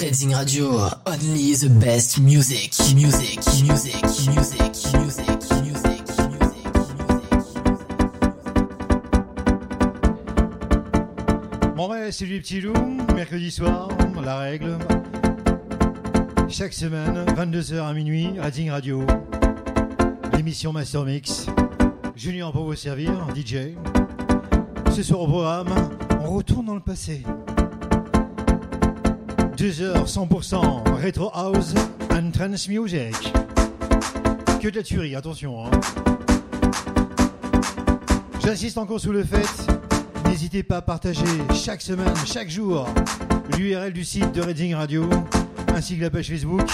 Reading Radio, only the best music, music, music, music, music, music, music, Bon ouais, c'est lui petit loup, mercredi soir, la règle. Chaque semaine, 22h à minuit, Reading Radio. L'émission Master Mix. Junior pour vous servir, DJ. Ce soir au programme, on retourne dans le passé. 2 heures 100% Retro House and Trance Music. Que de la tuerie, attention. Hein. J'insiste encore sous le fait, n'hésitez pas à partager chaque semaine, chaque jour, l'URL du site de Reading Radio, ainsi que la page Facebook.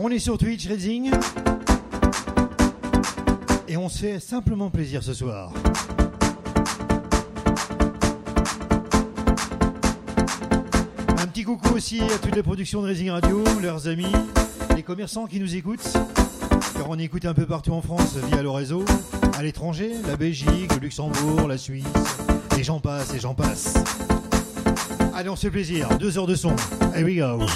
On est sur Twitch Reading. Et on se fait simplement plaisir ce soir. Coucou aussi à toutes les productions de Racing Radio, leurs amis, les commerçants qui nous écoutent, car on écoute un peu partout en France via le réseau, à l'étranger, la Belgique, le Luxembourg, la Suisse, et j'en passe, et j'en passe. Allez, on se fait plaisir, deux heures de son, we go.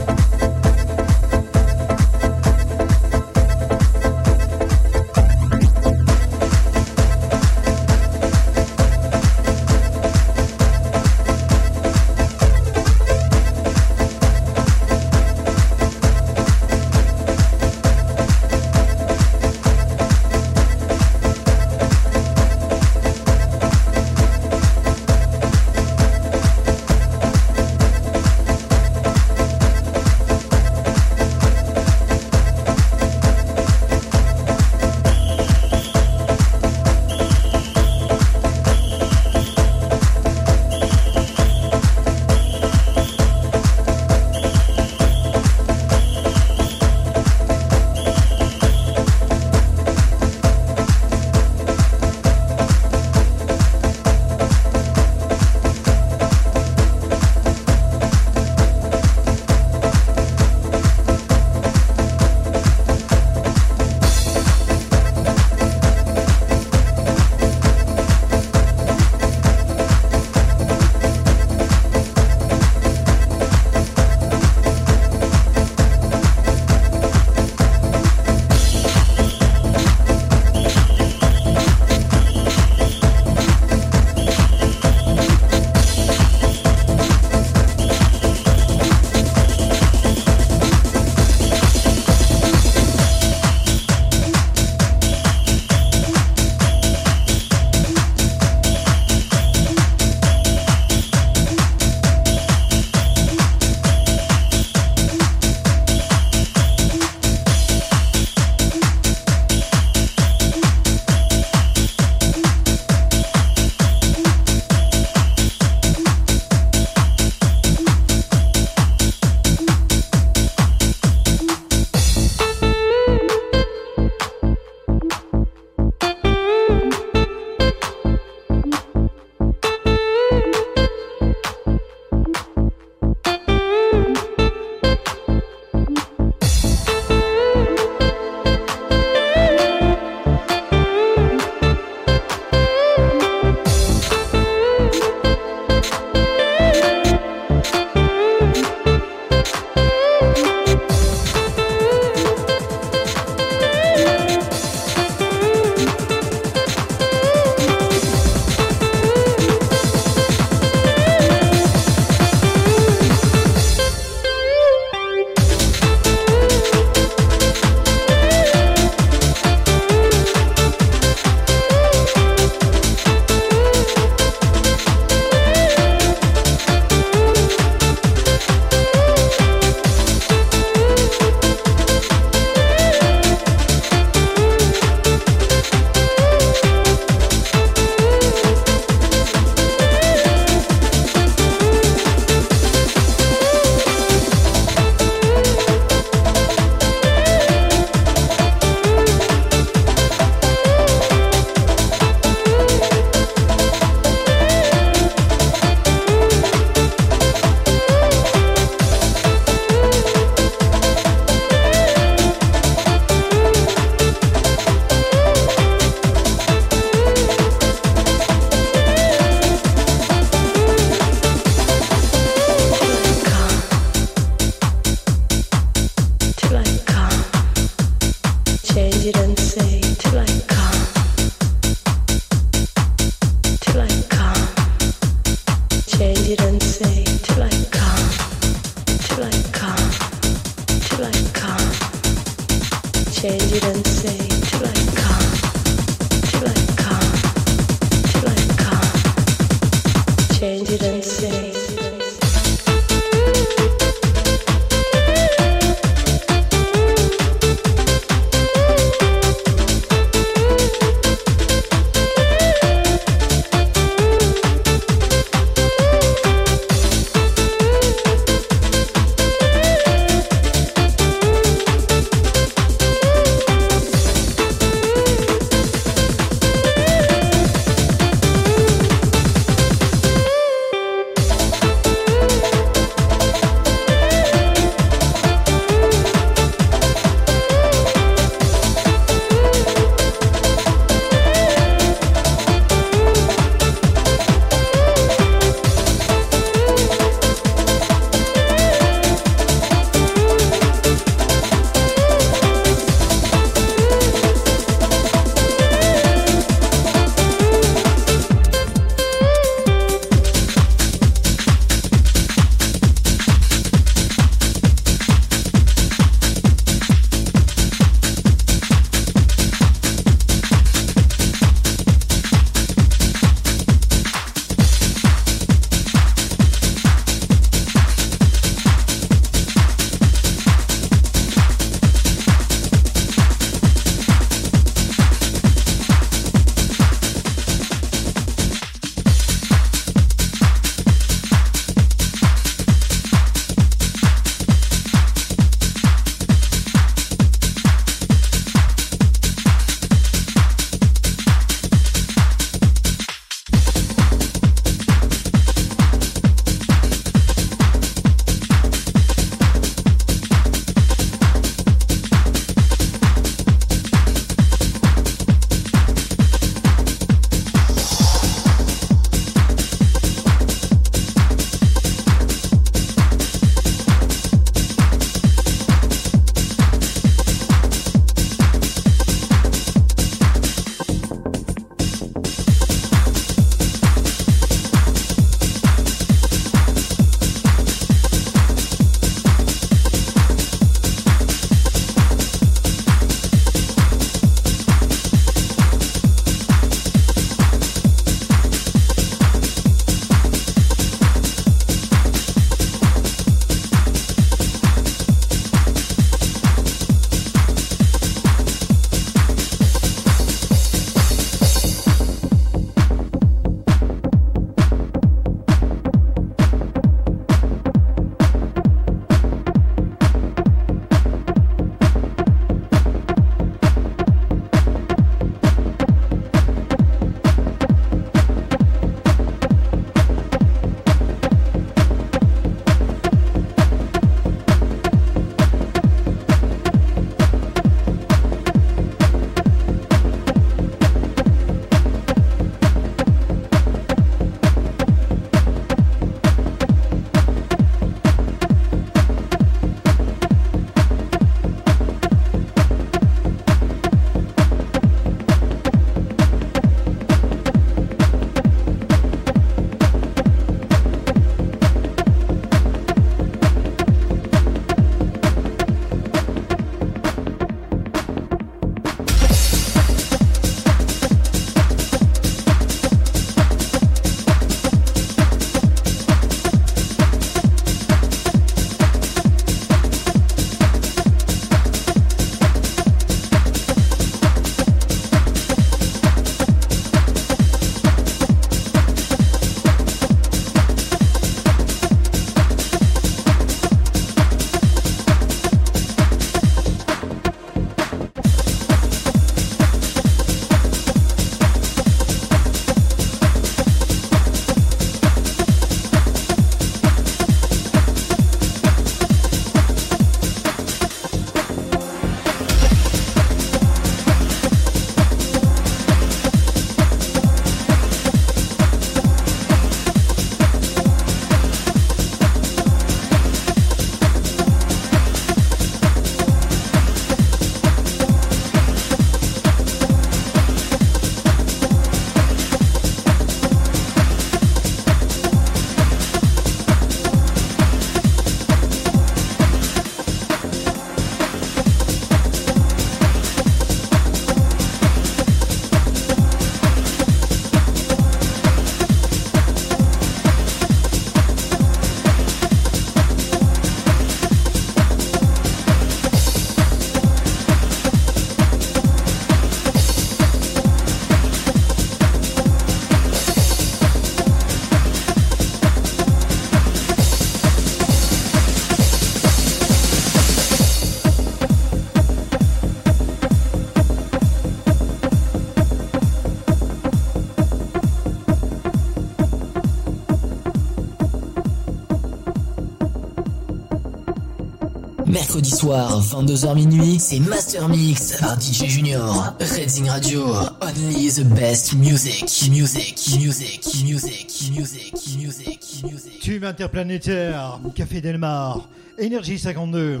Soir, 22h minuit, c'est Master Mix par DJ Junior. Redzing Radio, only the best music, music, music, music, music, music, music. Tube interplanétaire, Café Delmar, Énergie 52,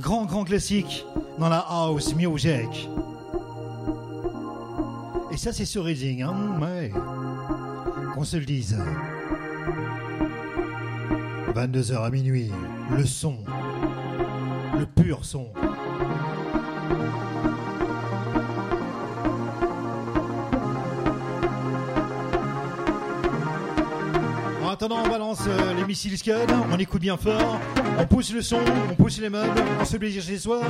grand grand classique dans la house music. Et ça c'est sur Reading, hein, ouais. Qu'on se le dise. 22h à minuit, le son, le pur son. En attendant, on balance euh, les missiles Scud, on écoute bien fort, on pousse le son, on pousse les meubles, on se plaisir chez soi,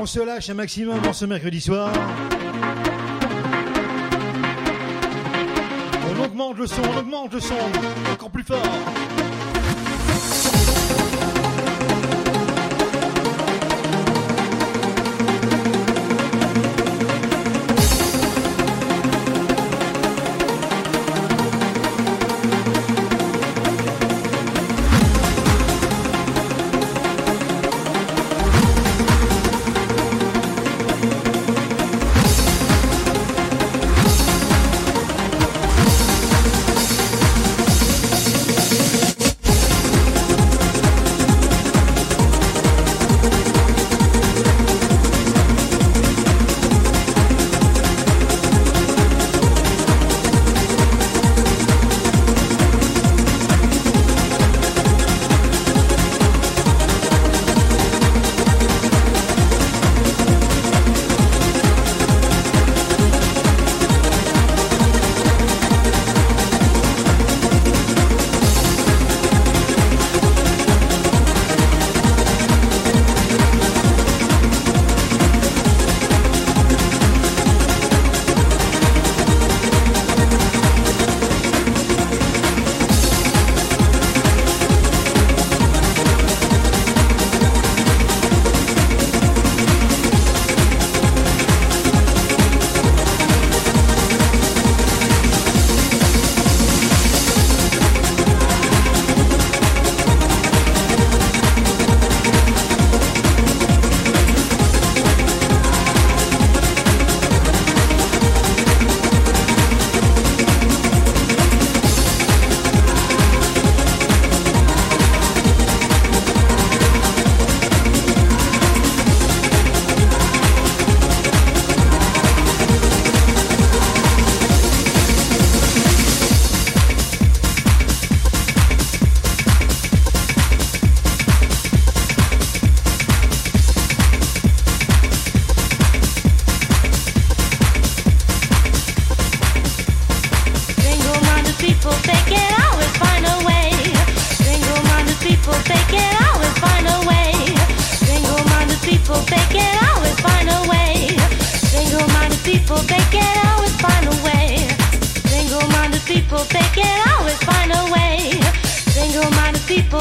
on se lâche un maximum dans ce mercredi soir. On augmente le son, on augmente le son, encore plus fort.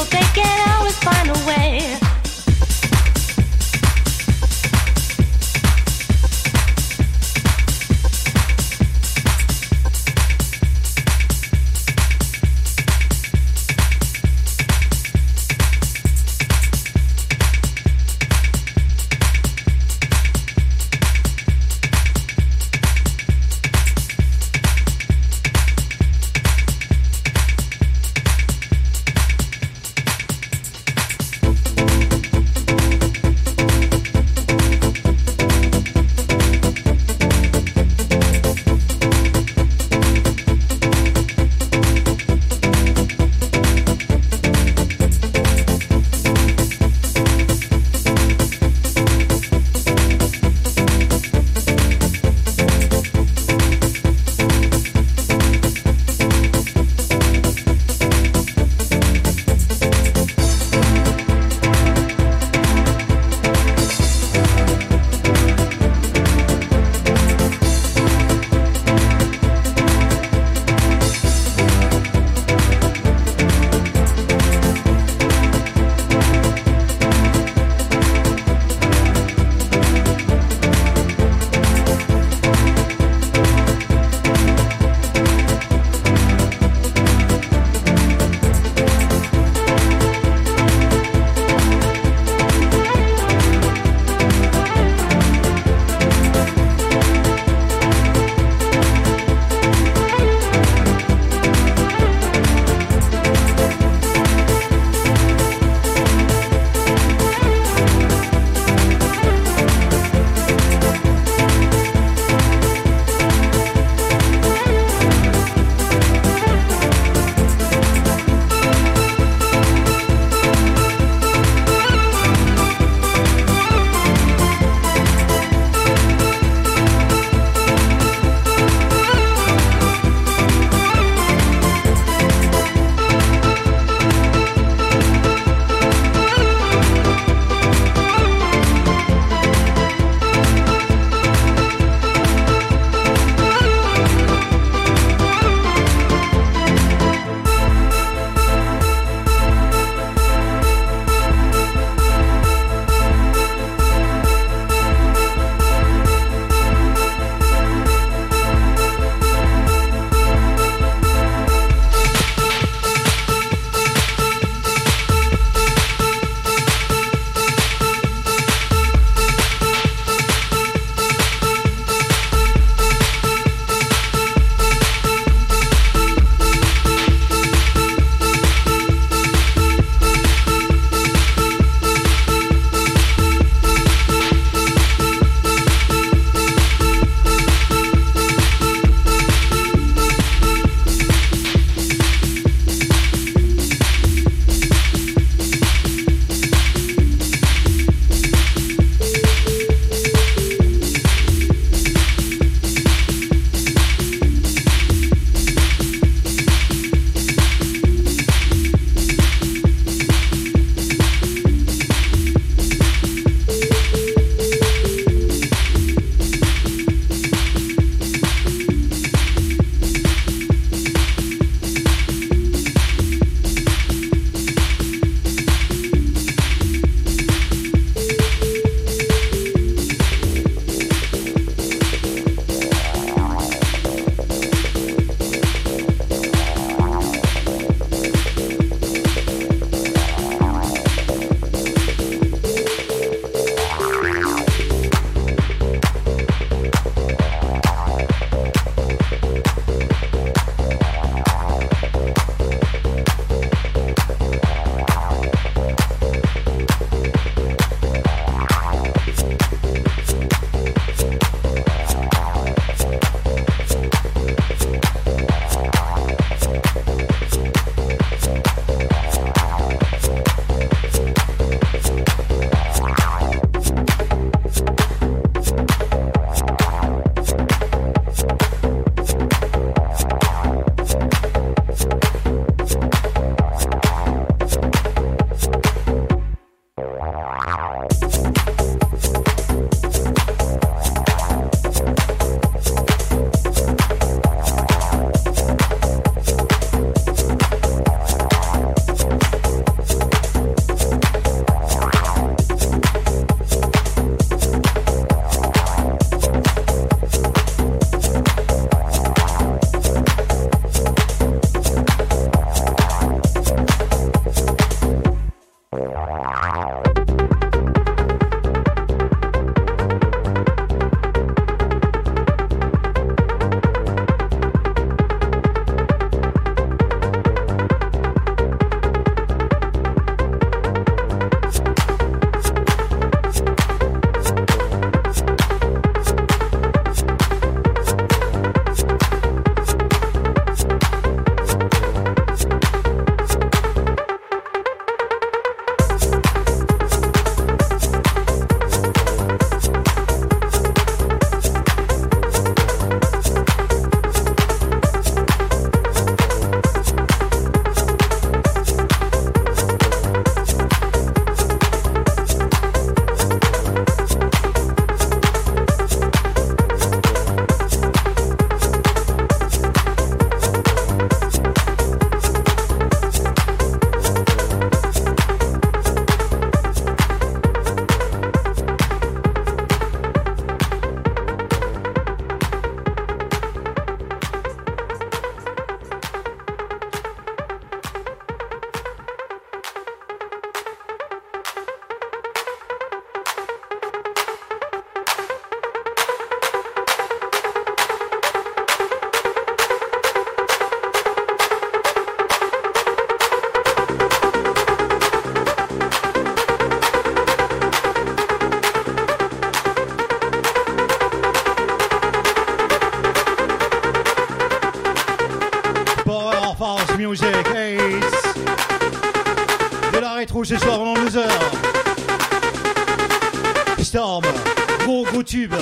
They can always find a way. Ce soir pendant deux heures. Storm, gros gros tube.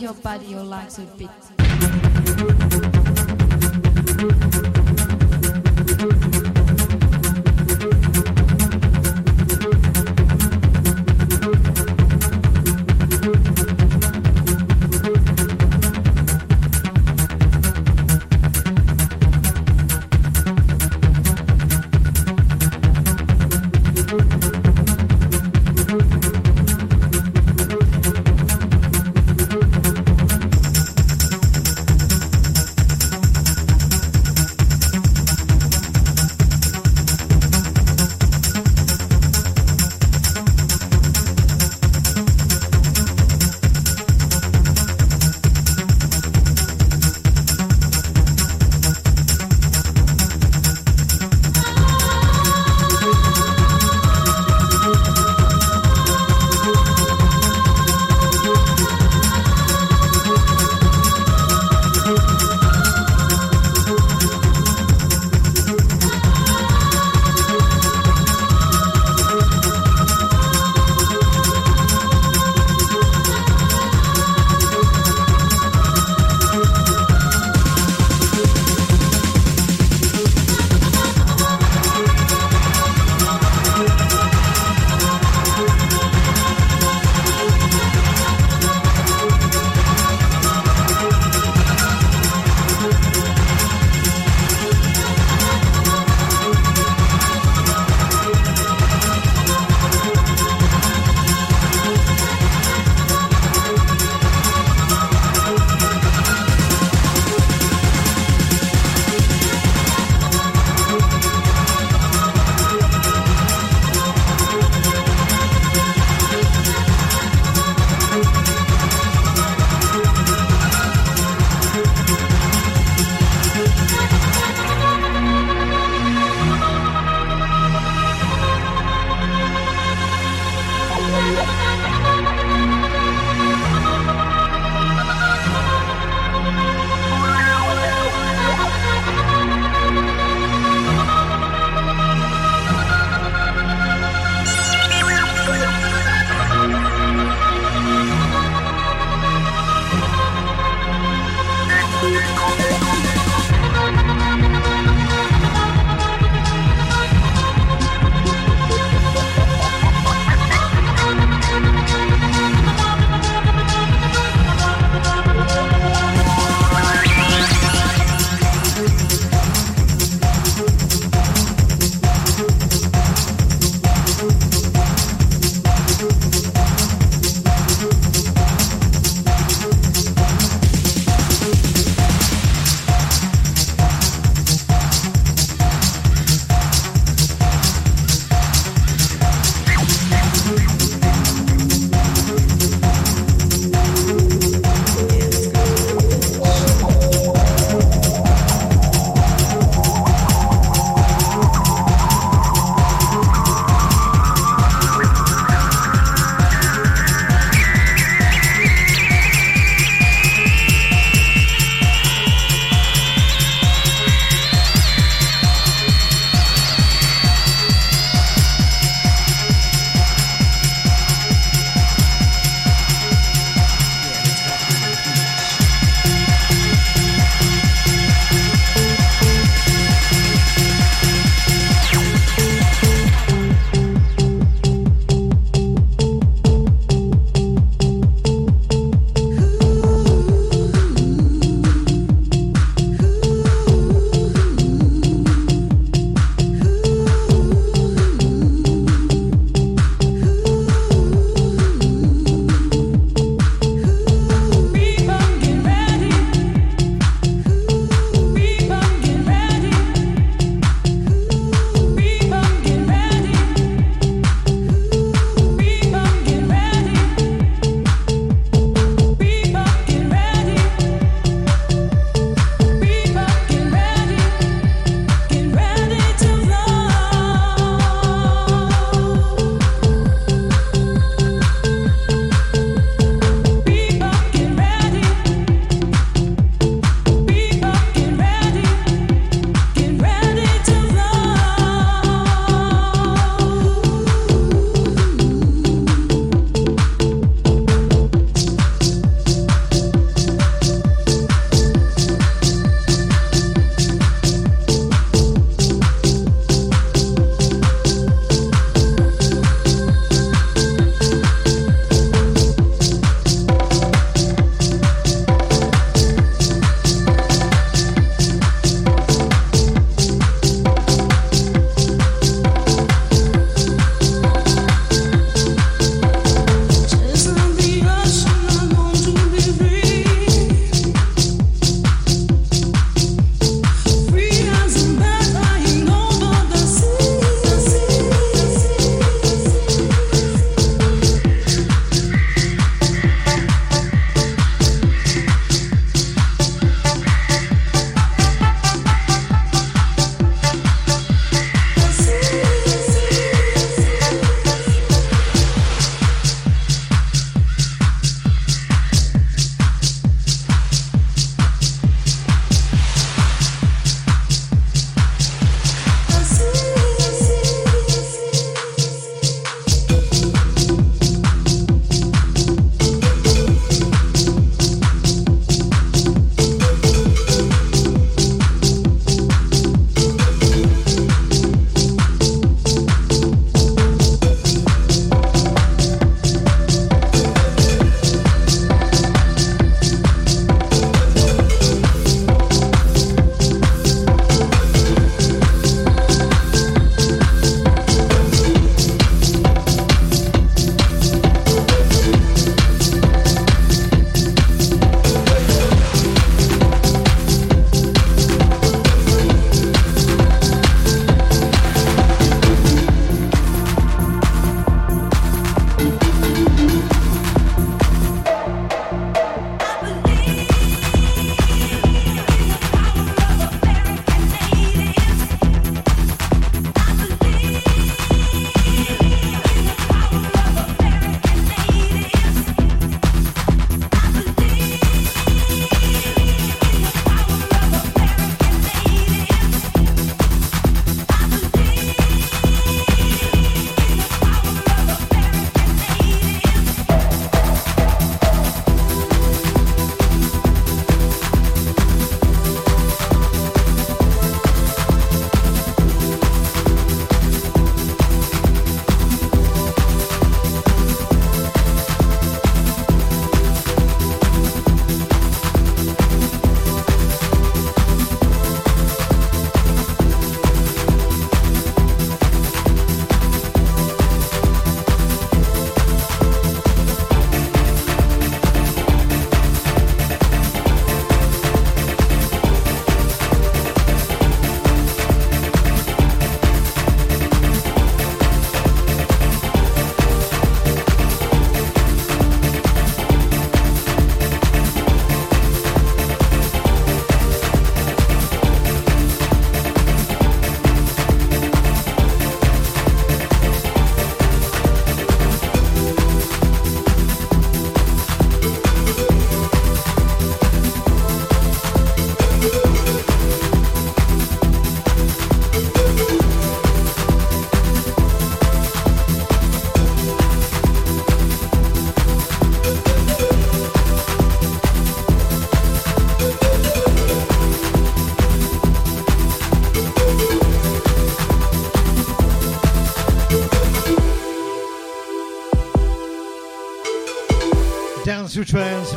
your body, your life would be.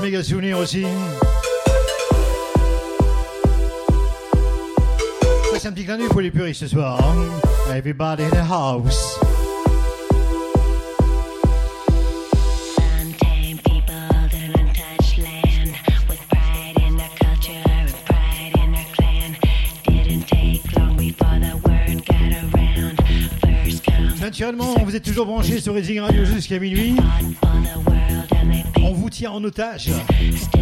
Méga souvenir aussi. C'est un petit clin d'œil pour les puristes ce soir. Hein. Everybody in the house. Naturellement, vous êtes toujours branchés sur Racing Radio jusqu'à minuit. En otage.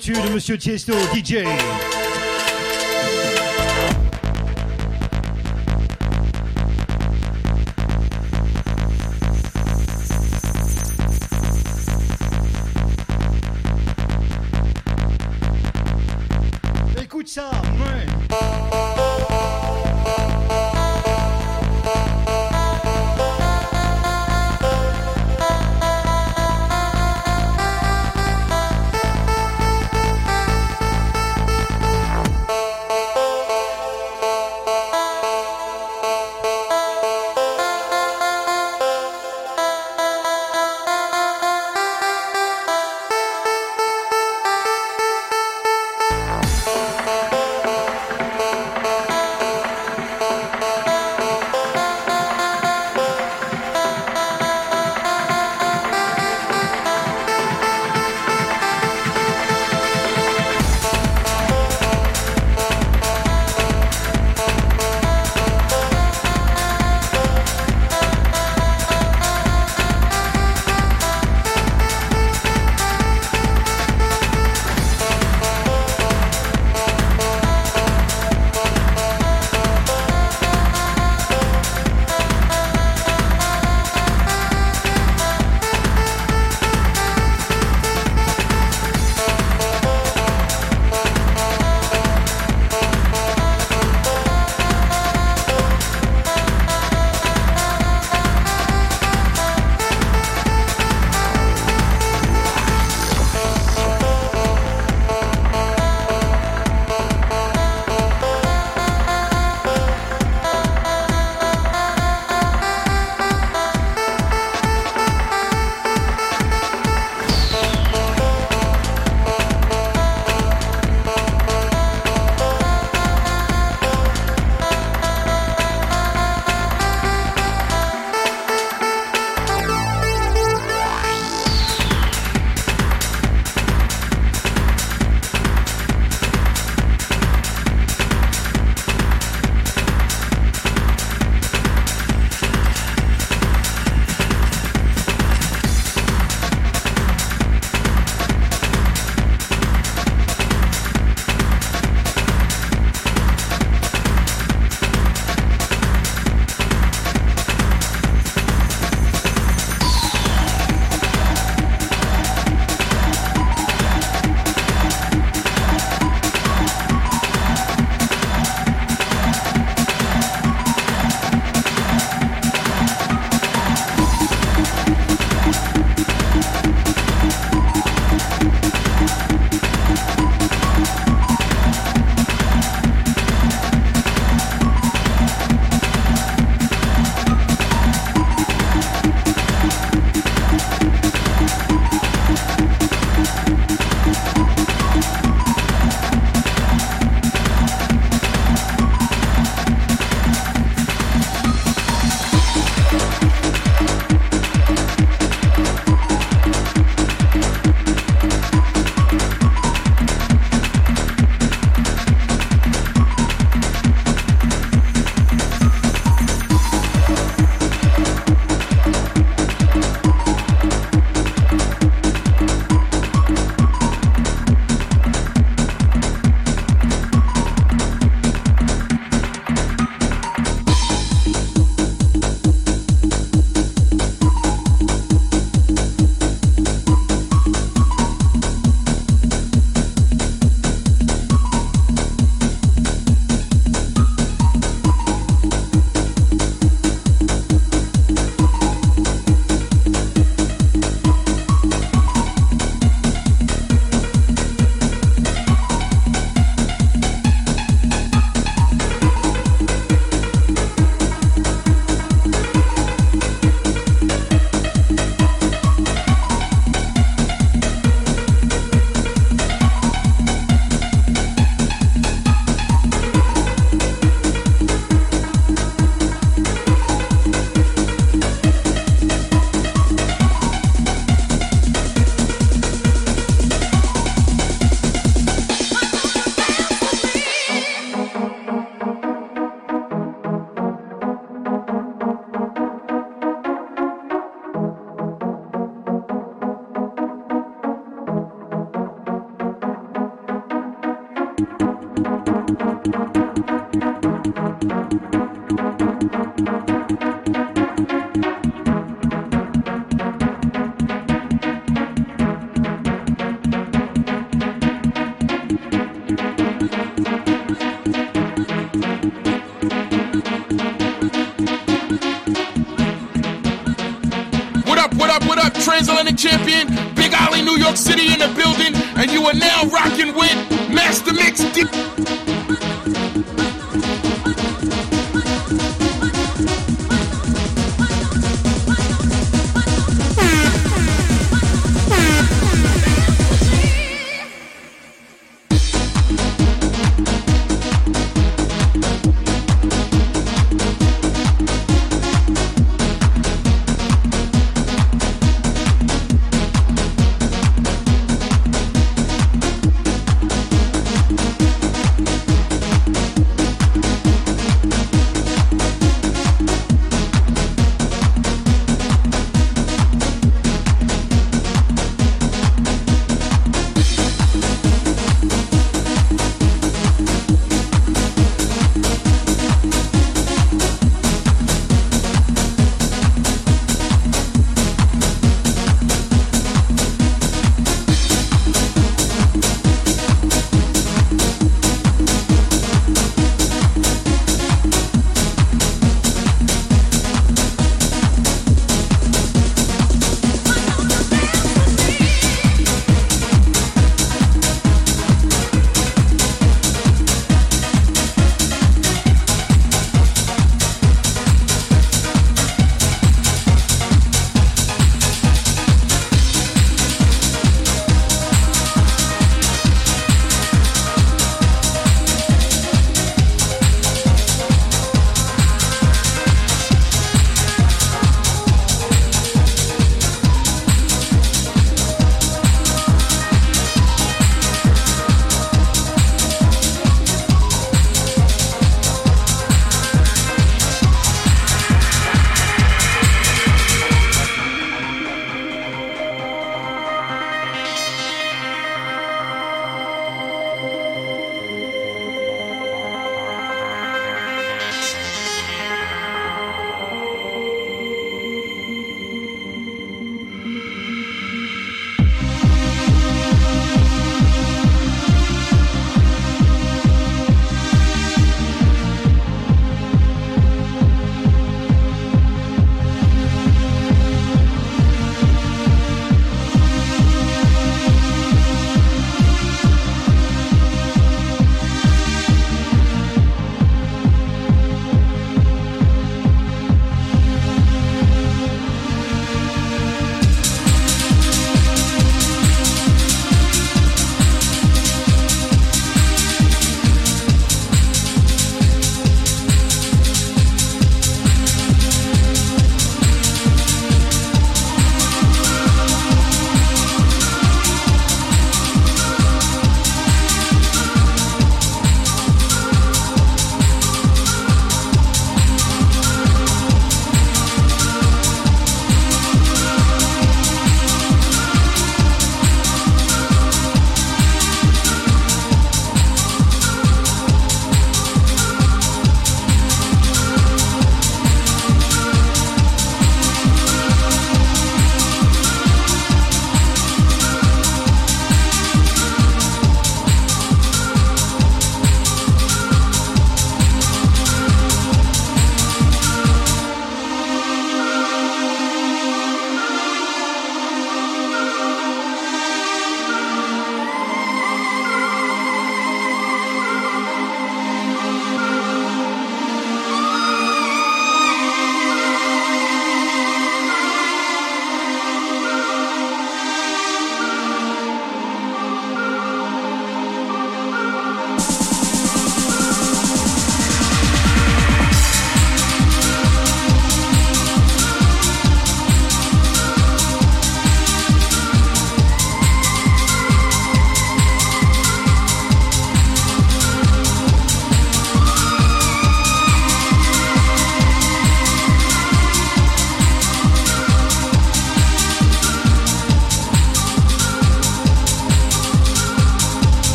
Tubes de Monsieur Tiesto, DJ.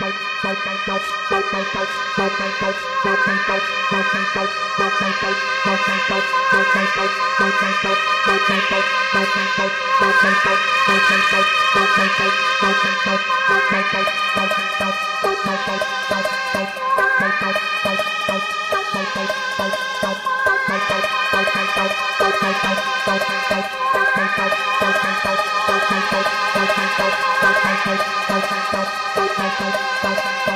Bye. Bye.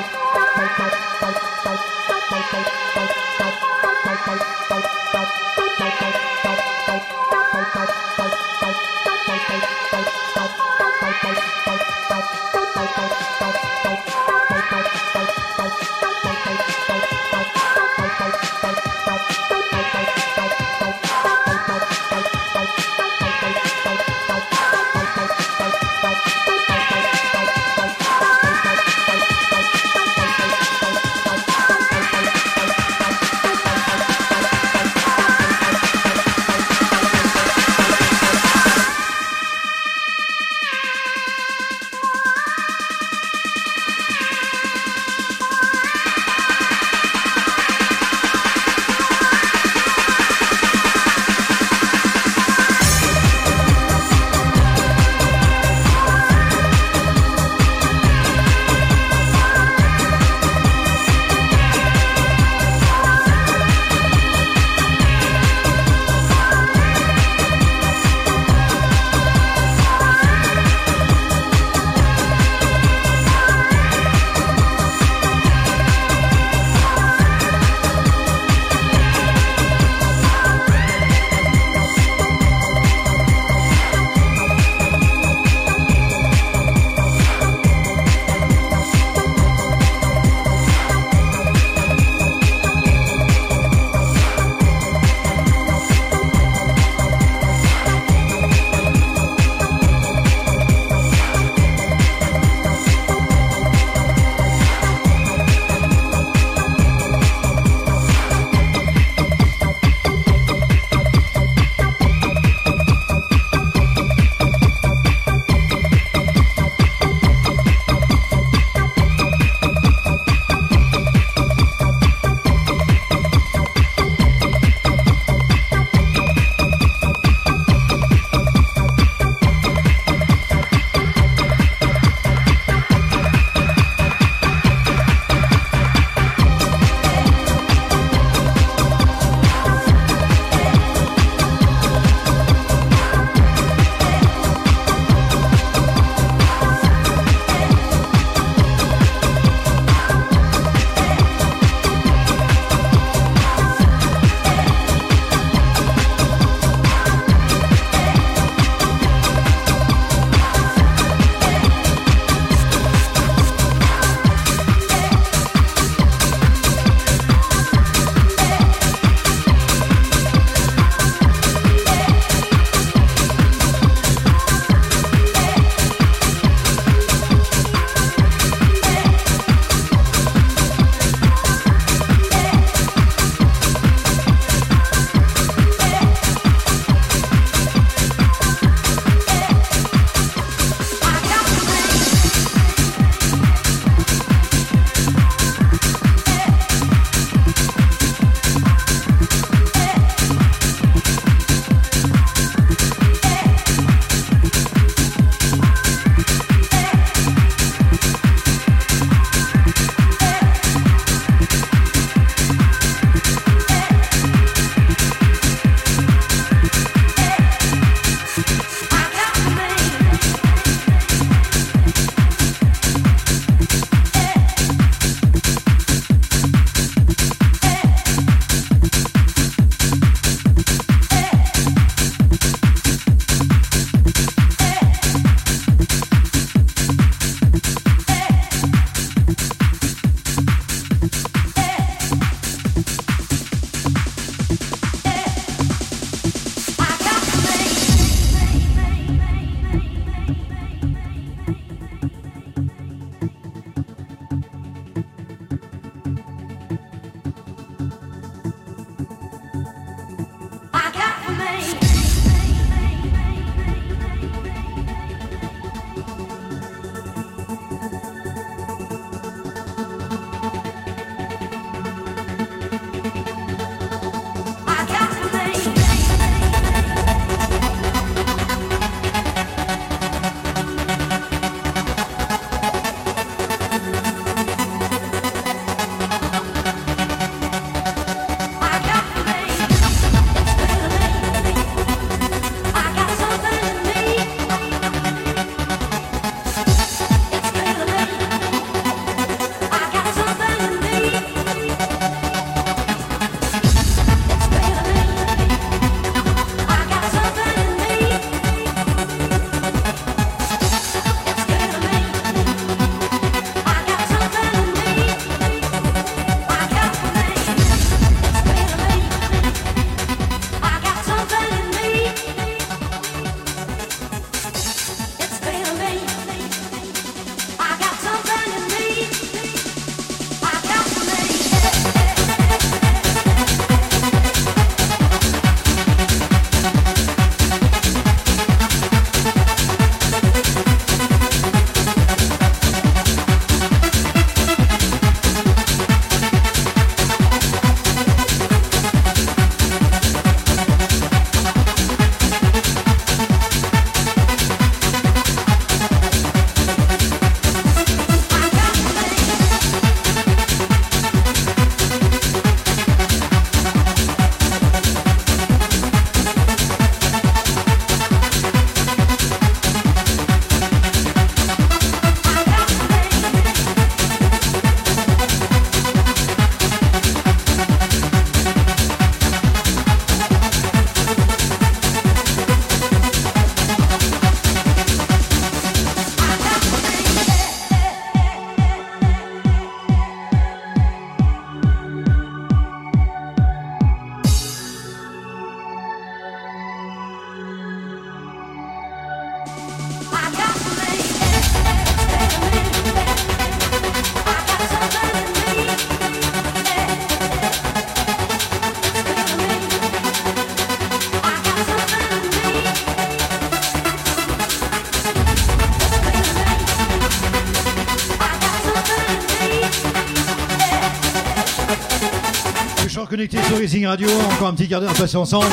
Racing Radio. Encore un petit quart d'heure passé ensemble.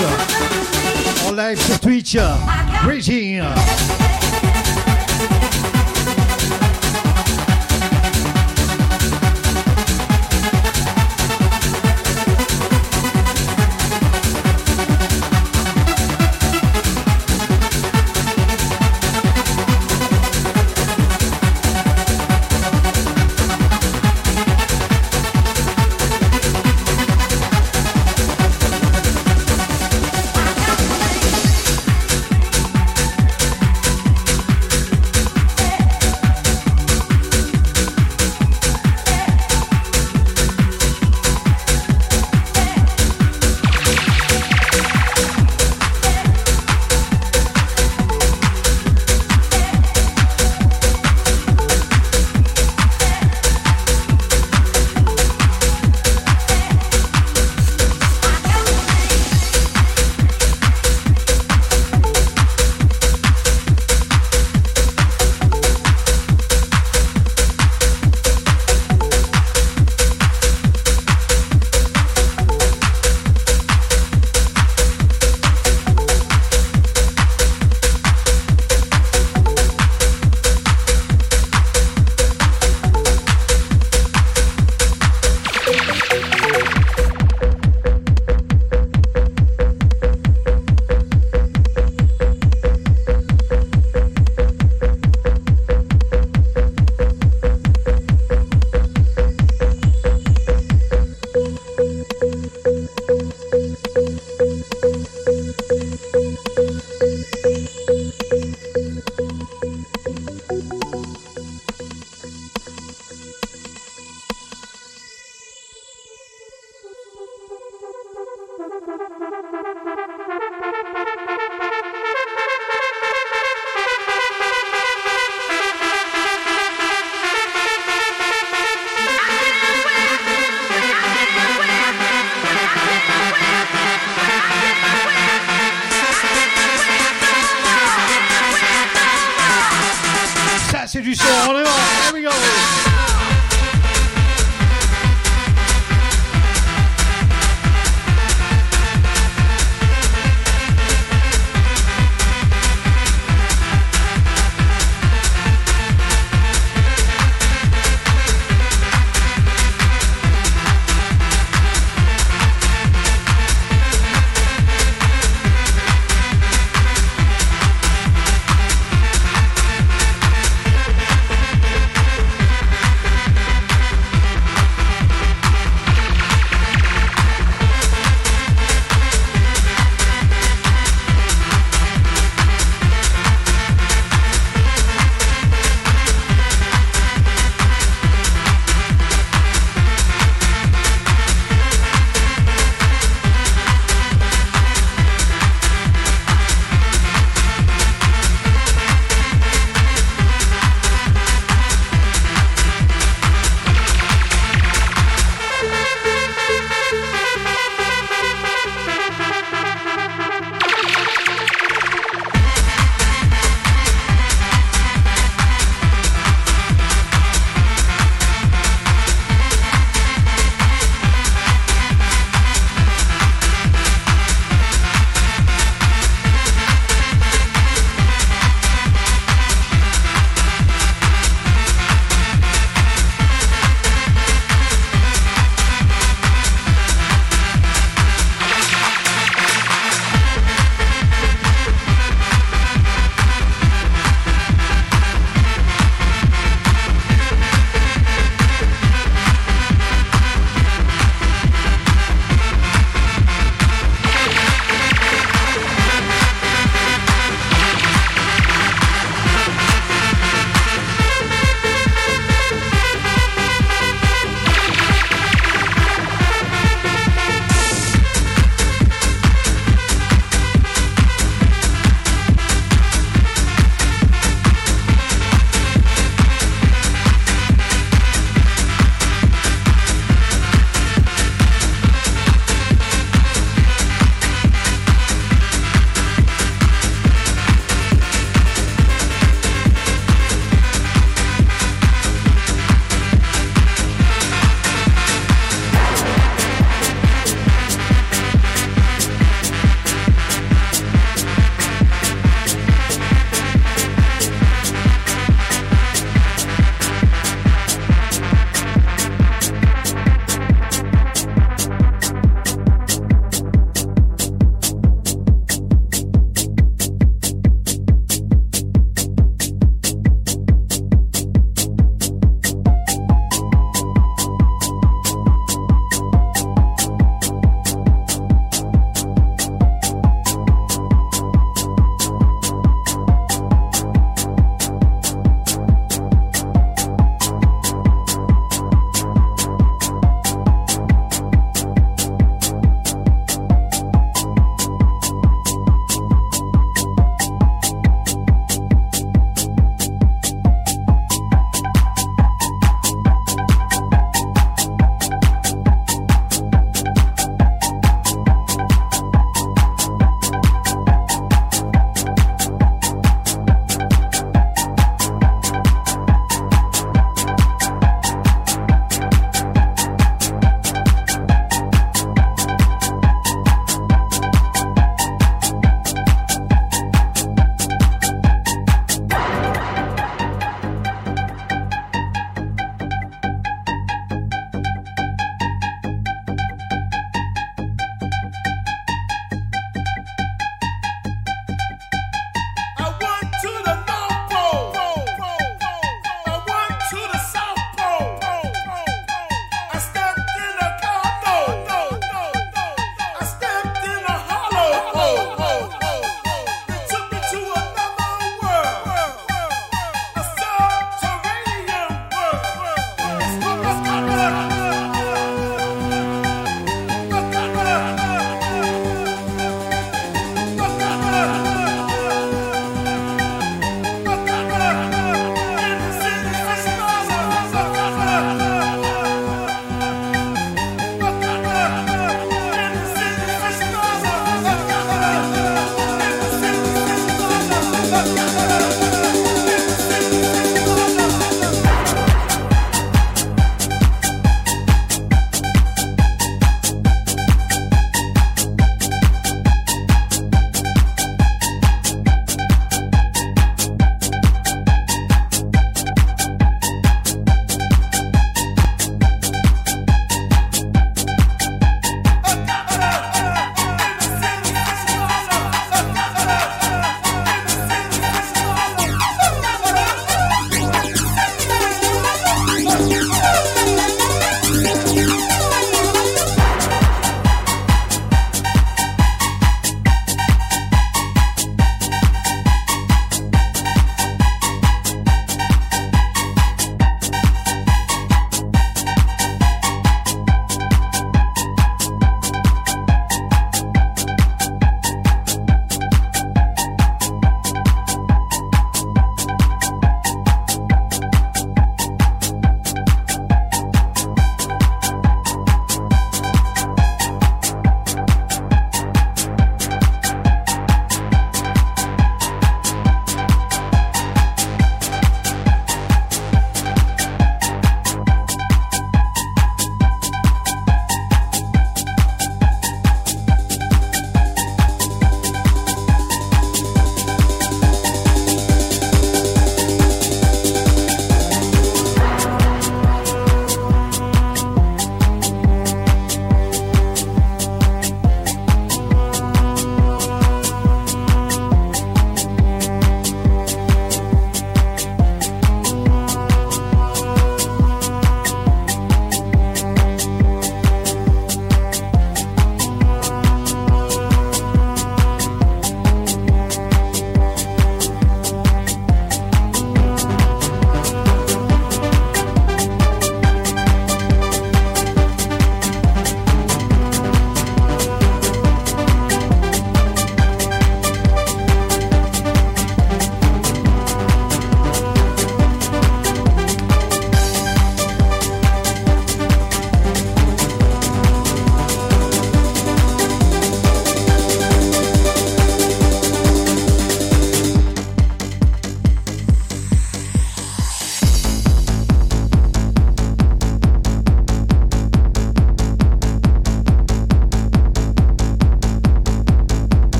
En live sur Twitch. Racing.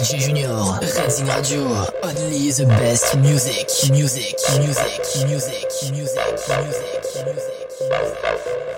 DJ Junior. Redzing Radio, only the best music, music, music, music, music, music, music, music. toutes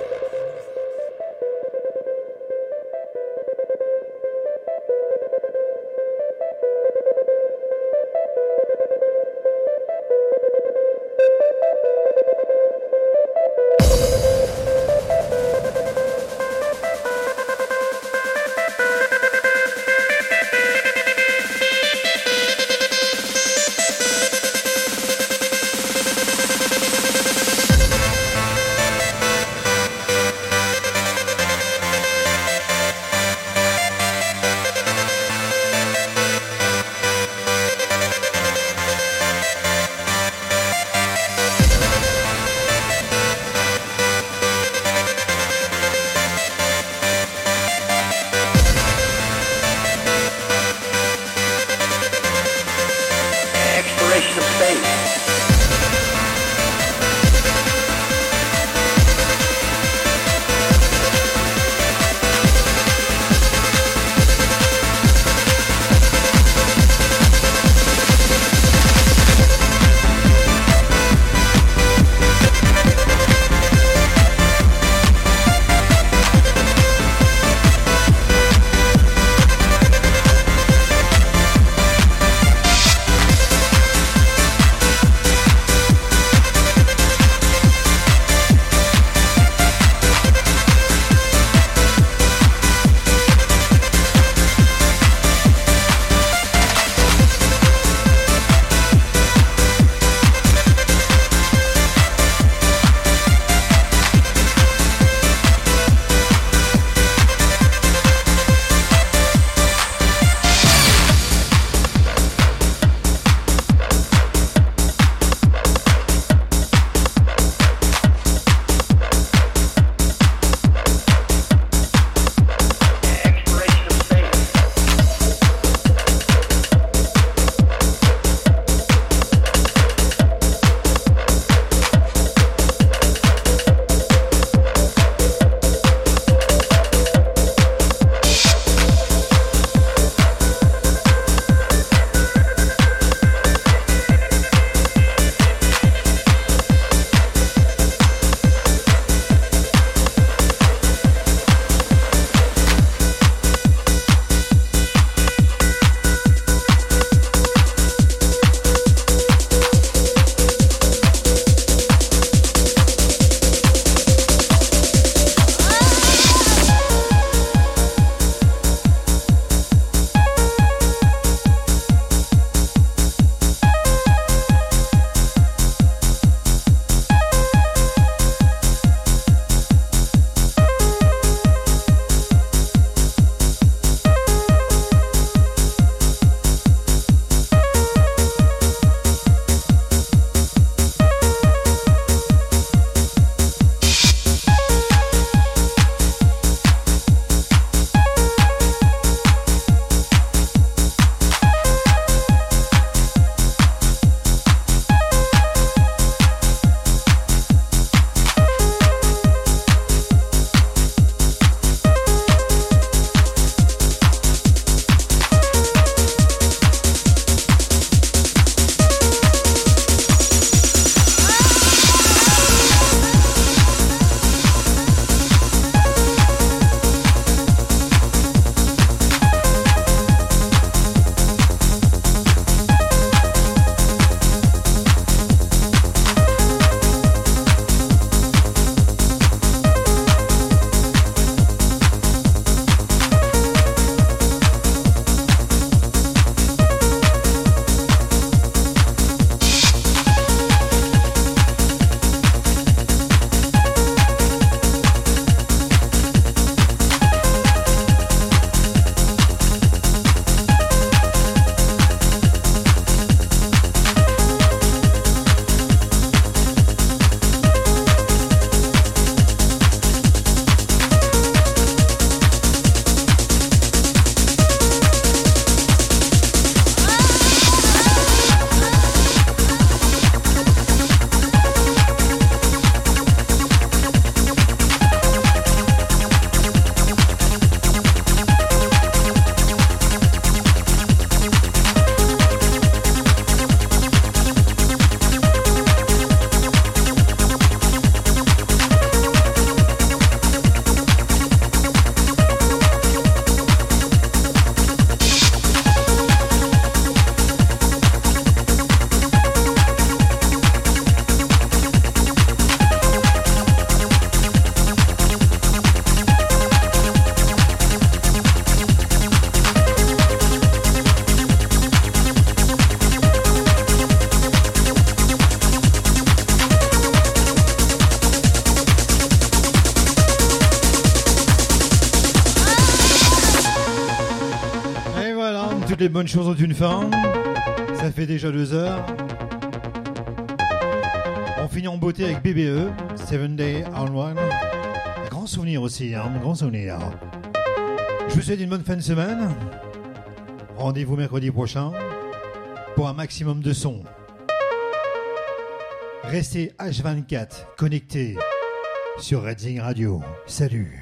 les bonnes choses ont une fin. Ça fait déjà deux heures. On finit en beauté avec BBE, Seven Day on One. Grand souvenir aussi, hein, un grand souvenir. Je vous souhaite une bonne fin de semaine. Rendez-vous mercredi prochain pour un maximum de son. Restez H24 connectés sur Redzing Radio. Salut.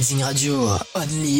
Radio, only